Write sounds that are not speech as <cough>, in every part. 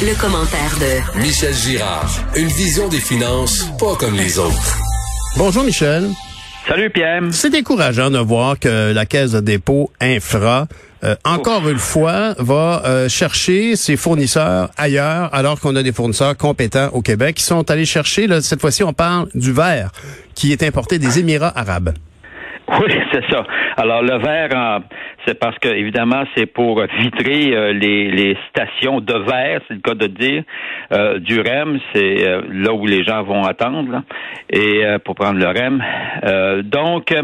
Le, commentaire de Michel Girard. Une vision des finances pas comme les autres. Bonjour Michel. Salut Pierre. C'est décourageant de voir que la Caisse de dépôt Infra, euh, encore une fois, va euh, chercher ses fournisseurs ailleurs, alors qu'on a des fournisseurs compétents au Québec qui sont allés chercher, là, cette fois-ci on parle du verre, qui est importé des Émirats arabes. <laughs> Oui, c'est ça. Alors le verre, c'est parce que évidemment c'est pour vitrer euh, les, stations de verre, c'est le cas de dire, euh, du REM, c'est euh, là où les gens vont attendre, et pour prendre le REM. donc,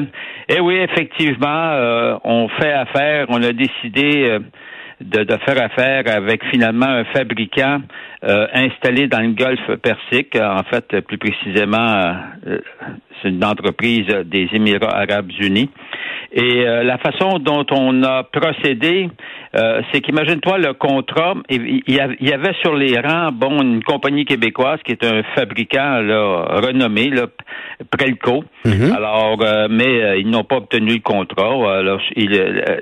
eh oui, effectivement, on fait affaire, on a décidé de, faire affaire avec finalement un fabricant euh, installé dans le Golfe Persique. En fait, plus précisément, euh, c'est une entreprise des Émirats arabes unis. Et euh, la façon dont on a procédé, euh, c'est qu'imagine-toi le contrat, il y avait sur les rangs, bon, une compagnie québécoise qui est un fabricant là, renommé, là, Prelco. Mhm. Alors, euh, mais ils n'ont pas obtenu le contrat. Alors,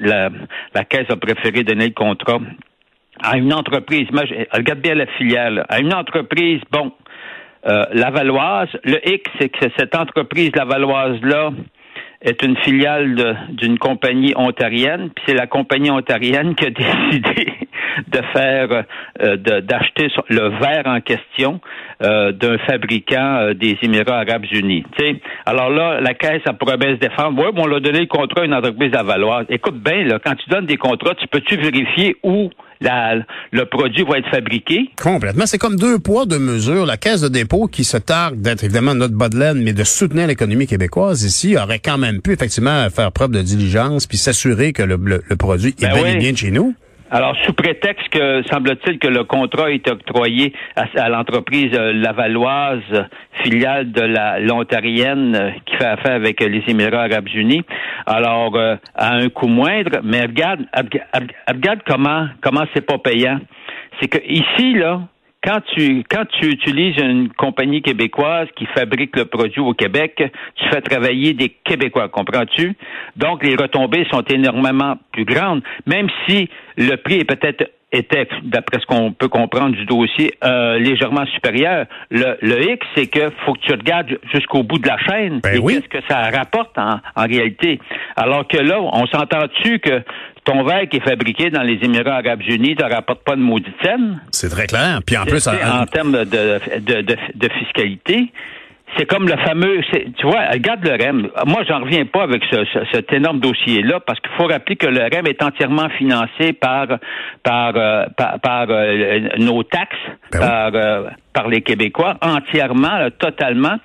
la, la caisse a préféré donner le contrat à une entreprise. Regarde bien la filiale. À une entreprise, bon, euh, Lavalloise. Le X, c'est que cette entreprise Lavalloise-là est une filiale d'une compagnie ontarienne, puis c'est la compagnie ontarienne qui a <laughs> décidé de faire, euh, d'acheter le verre en question euh, d'un fabricant euh, des Émirats arabes unis. sais. Alors là, la Caisse, a pourrait bien se défendre. Oui, on l'a donné le contrat à une entreprise Lavalloise. Écoute bien, là, quand tu donnes des contrats, tu peux-tu vérifier où le produit va être fabriqué? Complètement. C'est comme deux poids, deux mesures. La Caisse de dépôt, qui se targue d'être évidemment notre bas de laine, mais de soutenir l'économie québécoise ici, aurait quand même pu effectivement faire preuve de diligence puis s'assurer que le, produit est ben bien de chez nous. Alors, sous prétexte que, semble-t-il, que le contrat est octroyé à, l'entreprise euh, lavalloise, filiale de la l'ontarienne, euh, qui fait affaire avec les Émirats arabes unis, alors euh, à un coût moindre, mais regarde, regarde comment comment c'est pas payant. C'est que ici, là, quand tu quand tu utilises une compagnie québécoise qui fabrique le produit au Québec, tu fais travailler des Québécois, comprends-tu? Donc les retombées sont énormément plus grandes, même si le prix est peut-être était, d'après ce qu'on peut comprendre du dossier, euh, légèrement supérieur. Le, le X, c'est que faut que tu regardes jusqu'au bout de la chaîne ben et qu'est-ce que ça rapporte en, en réalité. Alors que là, on s'entend-tu que ton verre qui est fabriqué dans les Émirats arabes unis ne rapporte pas de maudite scène? C'est très clair. Puis en plus, en, termes de, de, de, de fiscalité, c'est comme le fameux, tu vois, regarde le REM. Moi, j'en reviens pas avec ce, cet énorme dossier-là parce qu'il faut rappeler que le REM est entièrement financé par par euh, par, euh, nos taxes, ben par euh, par les Québécois, entièrement, totalement.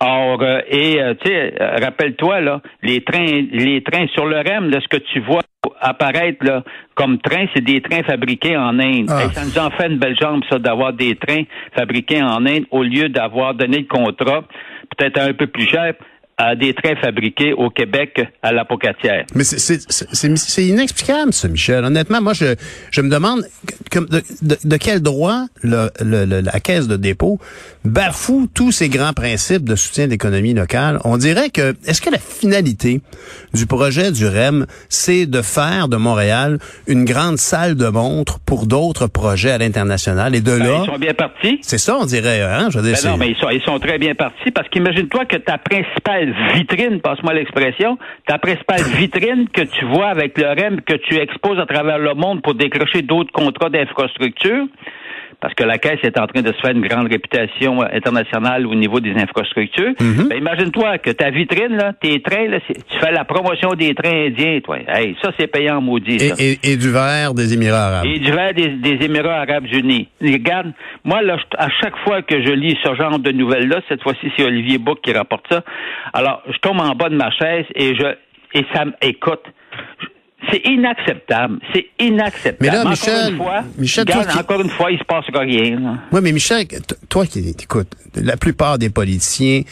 Or, et tu sais, rappelle-toi là, les trains, les trains sur le REM, là, ce que tu vois apparaître là, comme train, c'est des trains fabriqués en Inde. Ah. ça nous en fait une belle jambe, ça, d'avoir des trains fabriqués en Inde au lieu d'avoir donné le contrat, peut-être un peu plus cher, à des trains fabriqués au Québec à la Pocatière. Mais c'est inexplicable, ça, Michel. Honnêtement, moi, je, je me demande de, de, de, quel droit le, le, la Caisse de dépôt bafoue tous ces grands principes de soutien de l'économie locale. On dirait que, est-ce que la finalité du projet du REM, c'est de faire de Montréal une grande salle de montre pour d'autres projets à l'international? Et de ben, là... Ils sont bien partis. C'est ça, on dirait, hein? Je veux dire, ben non, mais ils sont, ils sont très bien partis parce qu'imagine-toi que ta principale vitrine, passe-moi l'expression, ta principale <laughs> vitrine que tu vois avec le REM, que tu exposes à travers le monde pour décrocher d'autres contrats d'infrastructure, parce que la Caisse est en train de se faire une grande réputation internationale au niveau des infrastructures. Mhm. ben, imagine-toi que ta vitrine, là, tes trains, là, tu fais la promotion des trains indiens, toi. Hey, ça, c'est payant maudit. Ça. Et, et, du verre des Émirats arabes. Et du verre des, des Émirats arabes unis. Regarde, moi, là, à chaque fois que je lis ce genre de nouvelles-là, cette fois-ci, c'est Olivier Bouc qui rapporte ça. Alors, je tombe en bas de ma chaise et je et ça écoute C'est inacceptable. C'est inacceptable. Mais là, encore Michel, une fois, Michel, regarde, toi encore une fois, il se passe rien. Oui, mais Michel, toi qui écoute, la plupart des politiciens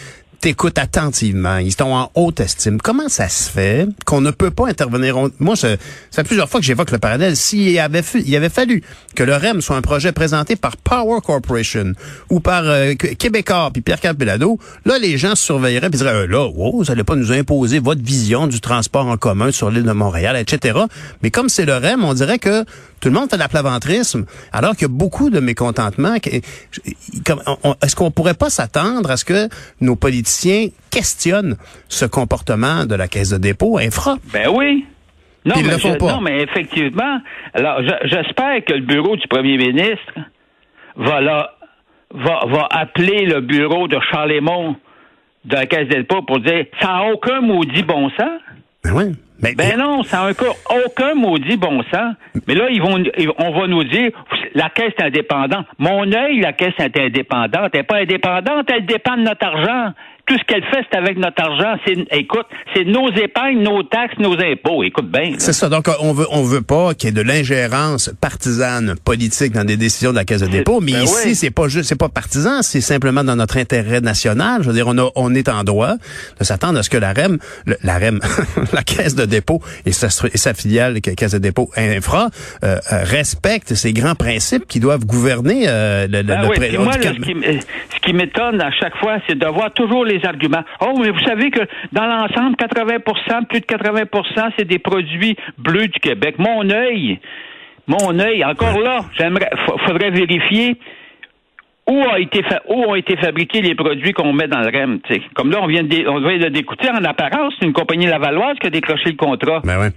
t'écoutent attentivement, ils sont en haute estime. Comment ça se fait qu'on ne peut pas intervenir? Moi, ça fait plusieurs fois que j'évoque le parallèle. S'il avait, il avait fallu que le REM soit un projet présenté par Power Corporation ou par euh, Qu- Québécois puis Pierre Capelado, là, les gens se surveilleraient puis diraient, Euh, là, wow, vous allez pas nous imposer votre vision du transport en commun sur l'île de Montréal, etc. Mais comme c'est le REM, on dirait que tout le monde fait de la plaventrisme, alors qu'il y a beaucoup de mécontentement. Est-ce qu'on pourrait pas s'attendre à ce que nos politiciens questionnent ce comportement de la Caisse de dépôt infra? Ben oui. Non, Ils mais le font je- pas. non, mais effectivement. Alors, je- j'espère que le bureau du premier ministre va, là, va, va appeler le bureau de Charlemont de la Caisse des dépôts pour dire ça n'a aucun maudit bon sens. Ben oui. Mais, Ben non, ça n'a aucun, aucun maudit bon sens. Mais là, ils vont, on va nous dire, la caisse est indépendante. Mon œil, la caisse est indépendante. Elle n'est pas indépendante, elle dépend de notre argent. Tout ce qu'elle fait, c'est avec notre argent. C'est, écoute, c'est nos épargnes, nos taxes, nos impôts. Écoute bien. C'est ça. Donc, on veut, on veut pas qu'il y ait de l'ingérence partisane politique dans des décisions de la Caisse de dépôt. Mais Ben ici, oui. c'est pas juste, c'est pas partisan, c'est simplement dans notre intérêt national. Je veux dire, on, a, on est en droit de s'attendre à ce que la REM, le- la REM, <laughs> la Caisse de dépôt et sa, et sa filiale, Ca- Caisse de dépôt Infra, euh, euh, respectent ces grands principes qui doivent gouverner euh, le, le, Ben le oui, puis moi, du- là, ce qui, m- ce qui m'étonne à chaque fois, c'est de voir toujours les arguments. Oh, mais vous savez que dans l'ensemble, 80% plus de 80% c'est des produits bleus du Québec. Mon œil, mon œil, encore là, j'aimerais, fa- faudrait vérifier où a été fa- où ont été fabriqués les produits qu'on met dans le REM. Comme là, on vient de, on vient de d'écouter en apparence, c'est une compagnie lavalloise qui a décroché le contrat. Ben ouais.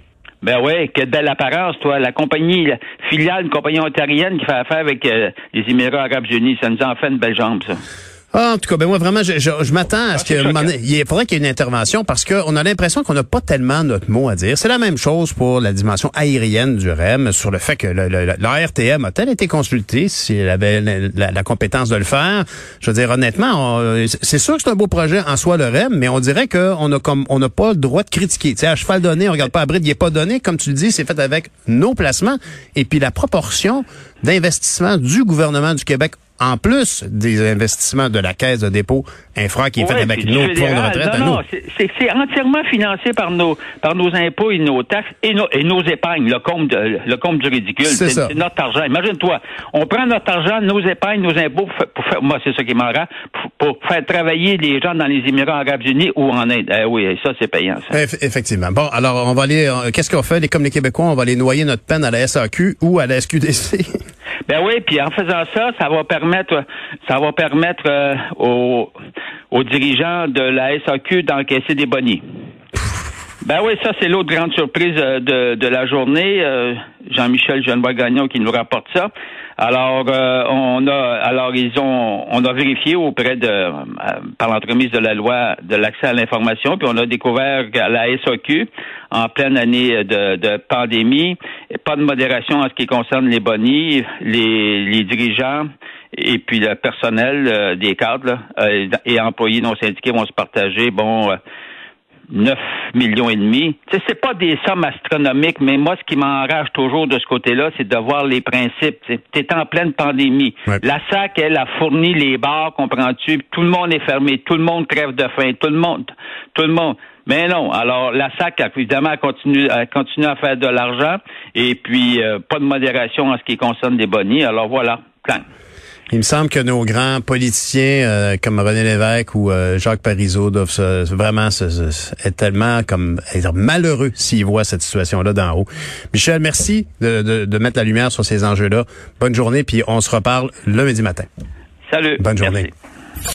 Ben oui, quelle belle apparence, toi. La compagnie la filiale, une compagnie ontarienne qui fait affaire avec euh, les Émirats arabes unis, ça nous en fait une belle jambe, ça. Ah, en tout cas, ben moi vraiment, je, je, je m'attends à ce Ah, choquant. il faudrait qu'il y ait une intervention parce qu'on a l'impression qu'on n'a pas tellement notre mot à dire. C'est la même chose pour la dimension aérienne du REM sur le fait que le, le, RTM a-t-elle été consultée si elle avait la, la- la compétence de le faire? Je veux dire honnêtement, on- c'est sûr que c'est un beau projet en soi le REM, mais on dirait qu'on a comme on n'a pas le droit de critiquer. Tu sais, à cheval donné, on regarde pas à bride, il est pas donné, comme tu le dis, c'est fait avec nos placements et puis la proportion d'investissement du gouvernement du Québec en plus des investissements de la Caisse de dépôt infra qui est fait Ouais, avec nos fonds de retraite à non, nous. non, c'est- entièrement financé par nos par nos impôts et nos taxes et nos, et nos épargnes, le compte de- le compte du ridicule. C'est notre argent. Imagine-toi, on prend notre argent, nos épargnes, nos impôts pour, fa- pour faire, moi c'est ça qui m'en rend, pour, pour faire travailler les gens dans les Émirats arabes unis ou en Inde. Eh oui, ça c'est payant. Ça. Eff- Effectivement. Bon, alors on va aller. euh, Qu'est-ce qu'on fait, les, comme les Québécois, on va aller noyer notre peine à la SAQ ou à la SQDC. Ben oui, puis en faisant ça, ça va permettre, ça va permettre euh, aux, aux dirigeants de la SAQ d'encaisser des bonnies. Ben oui, ça c'est l'autre grande surprise euh, de, de la journée. Euh, Jean-Michel Genevois-Gagnon qui nous rapporte ça. Alors, on a, alors ils ont, on a vérifié auprès de, par l'entremise de la loi de l'accès à l'information, puis on a découvert qu'à la SAQ, en pleine année de, de pandémie, pas de modération en ce qui concerne les bonnies, les, les dirigeants et puis le personnel euh, des cadres là, euh, et employés non syndiqués vont se partager, bon. euh, 9 millions et demi. C'est pas des sommes astronomiques, mais moi, ce qui m'enrage toujours de ce côté-là, c'est de voir les principes. Tu es en pleine pandémie. Ouais. La SAC, elle, a fourni les bars, comprends-tu? Tout le monde est fermé, tout le monde crève de faim, tout le monde, tout le monde. Mais non. Alors, la SAC, évidemment, continue, continue à faire de l'argent et puis euh, pas de modération en ce qui concerne les bonnies. Alors voilà. Clang. Il me semble que nos grands politiciens euh, comme René Lévesque ou euh, Jacques Parizeau doivent se- vraiment se- se- être tellement comme être malheureux s'ils voient cette situation-là d'en haut. Michel, merci de, de- de mettre la lumière sur ces enjeux-là. Bonne journée, puis on se reparle le lundi matin. Salut. Bonne journée. Merci.